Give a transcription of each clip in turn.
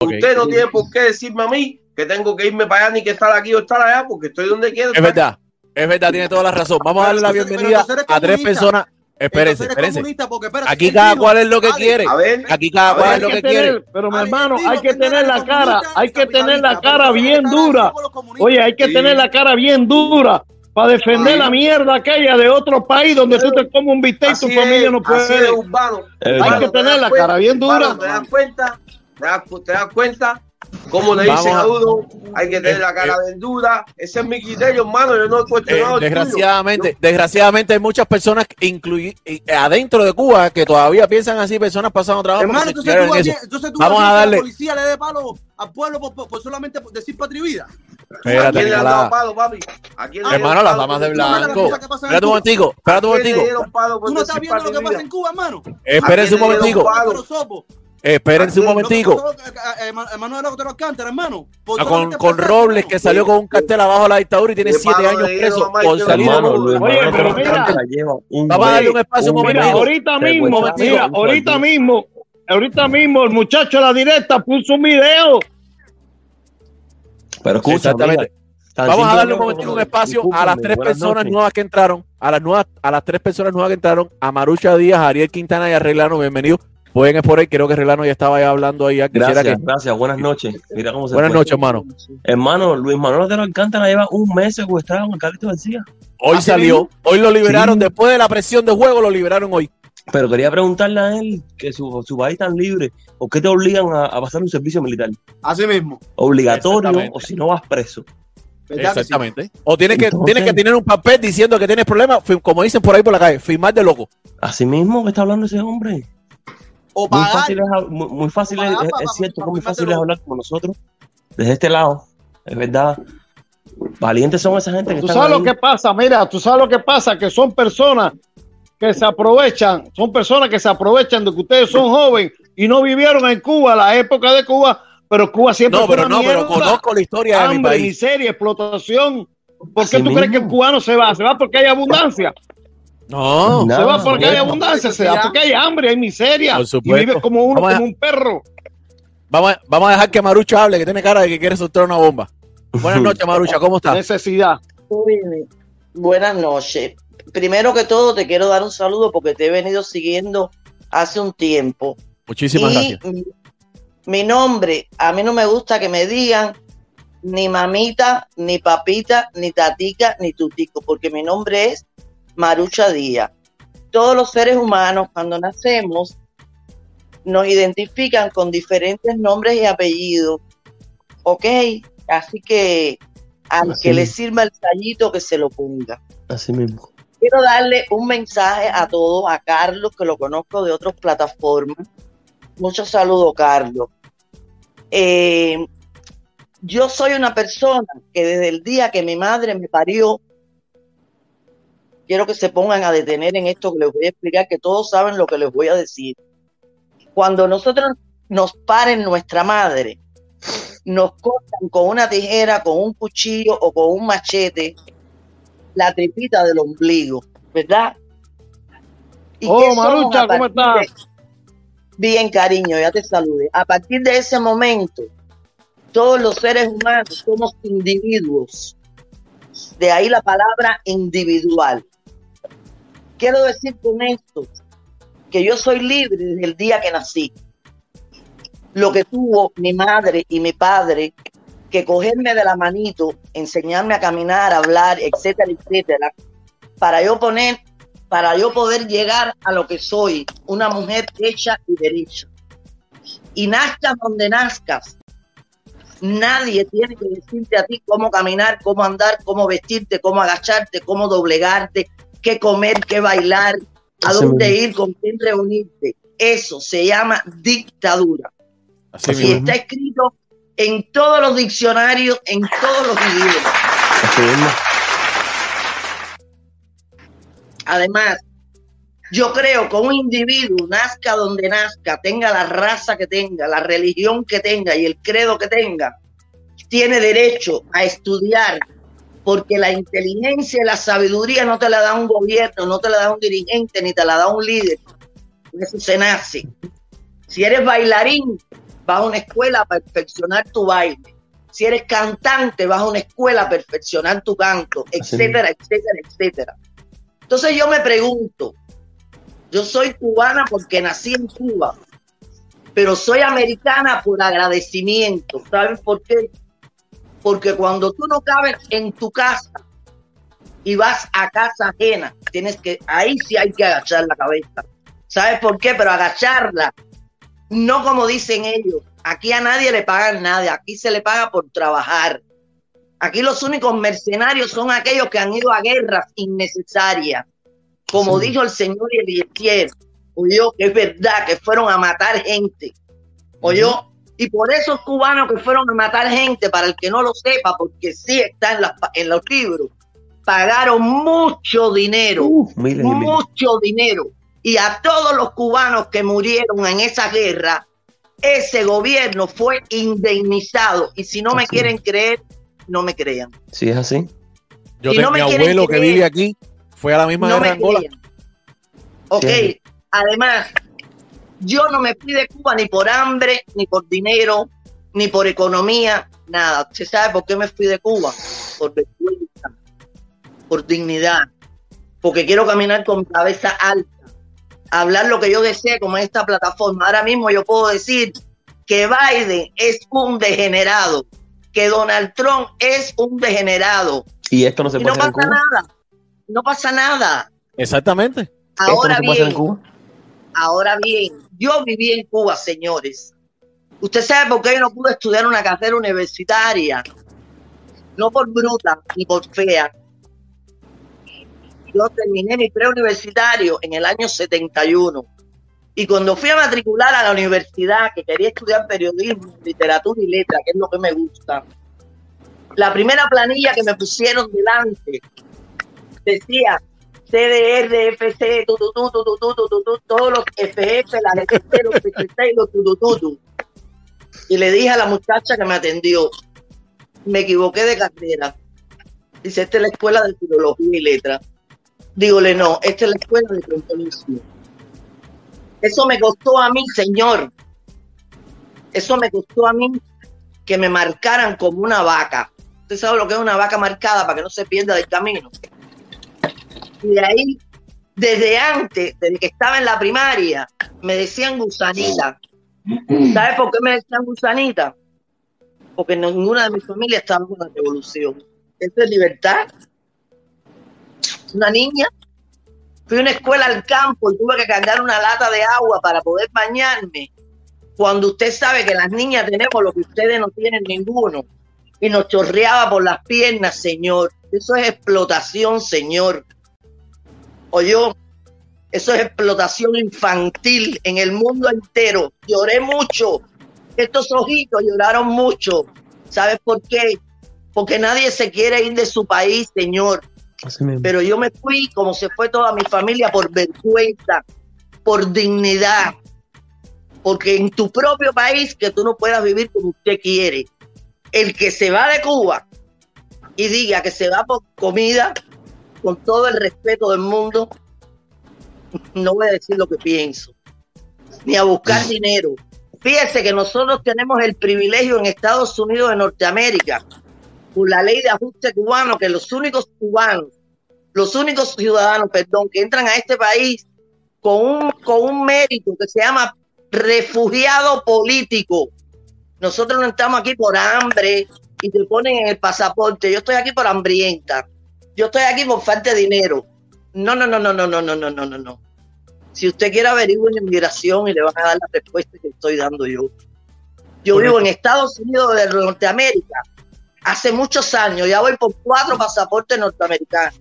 Usted no tiene por qué decirme a mí que tengo que irme para allá ni que estar aquí o estar allá porque estoy donde quiero. Es verdad, es verdad, tiene toda la razón. Vamos a darle la bienvenida a tres personas. Espérense, espérense. Aquí cada cual es lo que quiere. Aquí cada cual es lo que quiere. Pero mi hermano, hay que tener la cara, hay que tener la cara bien dura. Oye, hay que tener la cara bien dura para defender la mierda aquella de otro país donde tú te comes un bistec y tu familia no puede. Hay que tener la cara bien dura. ¿Te das cuenta? ¿Te das cuenta? Como le dicen a uno, hay que tener la cara eh, de duda. Ese es mi criterio, hermano. Yo no he cuestionado. Eh, desgraciadamente, desgraciadamente hay muchas personas eh, adentro de Cuba que todavía piensan así, personas pasando trabajo. Hermano, entonces tú, entonces tú Vamos a darle. la policía le dé palo al pueblo por, solamente decir patria vida. ¿A quién le han dado palo, papi? ¿A quién hermano, las damas de blanco. Espérate un momentico, espérate un momentico. ¿Tú no estás viendo lo que pasa en Cuba, hermano? Espérense un momentico. Espérense un momentico. hermano. Con, con Robles, que salió con un cartel abajo de la dictadura y tiene siete años preso por salir Oye, pero mira, vamos a darle un espacio un momento. Ahorita mismo, mira, ahorita mismo, ahorita mismo, el muchacho de la directa puso un video. Pero escucha, Exactamente. Vamos a darle un momento un espacio a las tres personas nuevas que entraron, a las nuevas, a las tres personas nuevas que entraron, a Marucha Díaz, a Ariel Quintana y a Reglano, bienvenidos. Pueden es por ahí, creo que Relano ya estaba ya hablando ahí. Gracias, gracias, buenas noches. Mira cómo se buenas noches, hermano. Hermano, Luis Manuel de Alcántara lleva un mes secuestrado en Carlito García. Hoy salió, hoy lo liberaron, después de la presión de juego lo liberaron hoy. Pero quería preguntarle a él que su, su país tan libre, ¿o qué te obligan a, pasar un servicio militar? Así mismo. Obligatorio, o si no vas preso. Exactamente. O tienes que, tienes que tener un papel diciendo que tienes problemas, como dicen por ahí por la calle, firmar de loco. Así mismo que está hablando ese hombre. Muy fácil, es, muy, fácil es, cierto que muy fácil es hablar como nosotros, desde este lado, es verdad. Valientes son esa gente que Tú sabes lo que pasa, mira, tú sabes lo que pasa, que son personas que se aprovechan, son personas que se aprovechan de que ustedes son jóvenes y no vivieron en Cuba, la época de Cuba, pero Cuba siempre no, pero no, pero conozco la historia de mi país. miseria, explotación. ¿Por qué tú crees que el cubano se va? Se va porque hay abundancia. No, se va porque hay abundancia, se va porque hay hambre, hay miseria. Y vive como uno, como un perro. Vamos a, vamos a dejar que Marucha hable, que tiene cara de que quiere soltar una bomba. Buenas noches, Marucha, ¿cómo estás? Necesidad. Buenas noches. Primero que todo, te quiero dar un saludo porque te he venido siguiendo hace un tiempo. Muchísimas gracias. Mi, nombre, a mí no me gusta que me digan ni mamita, ni papita, ni tatica, ni tutico, porque mi nombre es Marucha Díaz. Todos los seres humanos cuando nacemos nos identifican con diferentes nombres y apellidos. ¿Ok? Así que al que le sirva el tallito que se lo ponga. Así mismo. Quiero darle un mensaje a todos, a Carlos, que lo conozco de otras plataformas. Muchos saludos, Carlos. Eh, yo soy una persona que desde el día que mi madre me parió, quiero que se pongan a detener en esto que les voy a explicar, que todos saben lo que les voy a decir. Cuando nosotros nos paren nuestra madre, nos cortan con una tijera, con un cuchillo o con un machete la tripita del ombligo, ¿verdad? oh, Marucha, ¿cómo estás? Bien, cariño, ya te salude. A partir de ese momento, todos los seres humanos somos individuos. De ahí la palabra individual. Quiero decir con esto que yo soy libre desde el día que nací. Lo que tuvo mi madre y mi padre que cogerme de la manito, enseñarme a caminar, a hablar, etcétera, etcétera, para yo poner, para yo poder llegar a lo que soy, una mujer hecha y derecha. Y nazcas donde nazcas, nadie tiene que decirte a ti cómo caminar, cómo andar, cómo vestirte, cómo agacharte, cómo doblegarte, qué comer, qué bailar, a dónde ir, con quién reunirte. Eso se llama dictadura. y está escrito en todos los diccionarios, en todos los idiomas. Además, yo creo que un individuo, nazca donde nazca, tenga la raza que tenga, la religión que tenga y el credo que tenga, tiene derecho a estudiar porque la inteligencia y la sabiduría no te la da un gobierno, no te la da un dirigente, ni te la da un líder. Eso se nace. Si eres bailarín, vas a una escuela a perfeccionar tu baile. Si eres cantante, vas a una escuela a perfeccionar tu canto, etcétera, etcétera, etcétera. Entonces yo me pregunto, yo soy cubana porque nací en Cuba, pero soy americana por agradecimiento. ¿Sabes por qué? Porque cuando tú no cabes en tu casa y vas a casa ajena, tienes que, ahí sí hay que agachar la cabeza. ¿Sabes por qué? Pero agacharla, no como dicen ellos. Aquí a nadie le pagan nada, aquí se le paga por trabajar. Aquí los únicos mercenarios son aquellos que han ido a guerras innecesarias. Como dijo el señor Eliezer, oyó que es verdad que fueron a matar gente. Oyó, y por esos cubanos que fueron a matar gente, para el que no lo sepa, porque sí está en, en los libros, pagaron mucho dinero, mucho dinero. Y a todos los cubanos que murieron en esa guerra, ese gobierno fue indemnizado. Y si no me quieren creer, no me crean. Sí, es así. Yo tengo mi abuelo que vive aquí, fue a la misma guerra Angola. Ok, además, yo no me fui de Cuba ni por hambre, ni por dinero, ni por economía, nada. ¿Se sabe por qué me fui de Cuba? Por vergüenza, por dignidad, porque quiero caminar con cabeza alta, hablar lo que yo desee como esta plataforma. Ahora mismo yo puedo decir que Biden es un degenerado, que Donald Trump es un degenerado. Y esto no se puede no pasa nada. No pasa nada. Exactamente. Ahora bien, ahora bien, yo viví en Cuba, señores. Usted sabe por qué yo no pude estudiar una carrera universitaria. No por bruta ni por fea. Yo terminé mi preuniversitario en el año 71. Y cuando fui a matricular a la universidad, que quería estudiar periodismo, literatura y letra, que es lo que me gusta, la primera planilla que me pusieron delante decía CDR, FC, todos los FF, la LTC, los PCC y los tutututu. Y le dije a la muchacha que me atendió, me equivoqué de carrera. Dice, esta es la escuela de filología y letra. Dígole, no, esta es la escuela de compromiso. Eso me costó a mí, señor. Eso me costó a mí que me marcaran como una vaca. Usted sabe lo que es una vaca marcada para que no se pierda del camino. Y de ahí, desde antes, desde que estaba en la primaria, me decían gusanita. ¿Sabes por qué me decían gusanita? Porque ninguna de mi familia estaba en la revolución. Esto es libertad. Una niña. Fui a una escuela al campo y tuve que cargar una lata de agua para poder bañarme. Cuando usted sabe que las niñas tenemos lo que ustedes no tienen ninguno. Y nos chorreaba por las piernas, señor. Eso es explotación, señor yo eso es explotación infantil en el mundo entero. Lloré mucho. Estos ojitos lloraron mucho. ¿Sabes por qué? Porque nadie se quiere ir de su país, Señor. Pero yo me fui como se fue toda mi familia por vergüenza, por dignidad. Porque en tu propio país que tú no puedas vivir como usted quiere. El que se va de Cuba y diga que se va por comida, con todo el respeto del mundo, no voy a decir lo que pienso, ni a buscar mm. dinero. Fíjese que nosotros tenemos el privilegio en Estados Unidos de Norteamérica, por la ley de ajuste cubano, que los únicos cubanos, los únicos ciudadanos, perdón, que entran a este país con un, con un mérito que se llama refugiado político. Nosotros no estamos aquí por hambre y te ponen en el pasaporte. Yo estoy aquí por hambrienta yo estoy aquí por falta de dinero. No, no, no, no, no, no, no, no, no, no, no. Si usted quiere averiguar en inmigración y le van a dar la respuesta que estoy dando yo. Yo vivo en Estados Unidos de Norteamérica hace muchos años, ya voy por cuatro pasaportes norteamericanos.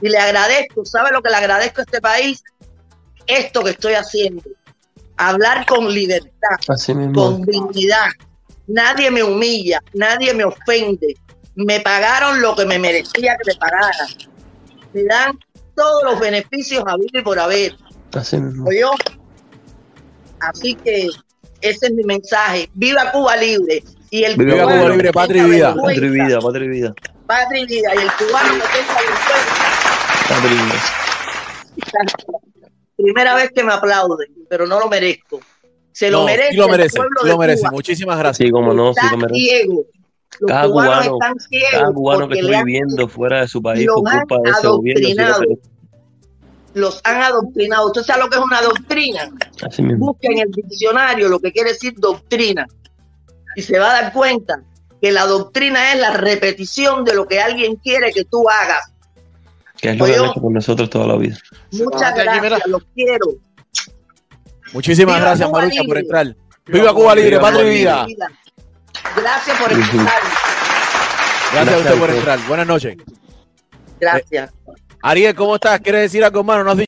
Y le agradezco, ¿sabe lo que le agradezco a este país? Esto que estoy haciendo. Hablar con libertad, con dignidad. Nadie me humilla, nadie me ofende, me pagaron lo que me merecía que me pagaran. Me dan todos los beneficios a vivir por haber. Así Así que ese es mi mensaje. Viva Cuba libre. Y el Viva Cuba libre, patria y vida. Patria y vida, patria y vida. Patria y vida. Y el cubano que tenga Patria y vida. Primera vez que me aplauden, pero no lo merezco. Se lo merece. lo merece, lo merece. Muchísimas gracias. Sí, como no, sí, lo merece. Cada cubano, cada cubano que está viviendo fuera de su país por culpa de ese gobierno. Los han adoctrinado. ¿Usted sabe lo que es una doctrina? Busca en el diccionario lo que quiere decir doctrina. Y se va a dar cuenta que la doctrina es la repetición de lo que alguien quiere que tú hagas. Que es lo que han hecho con nosotros toda la vida. Muchas gracias, los quiero. Muchísimas gracias, Marucha, por entrar. Viva Cuba Libre, patria y vida. Gracias por entrar. Gracias a usted por entrar. Buenas noches. Gracias. Ariel, ¿cómo estás? ¿Quieres decir algo, hermano? ¿No has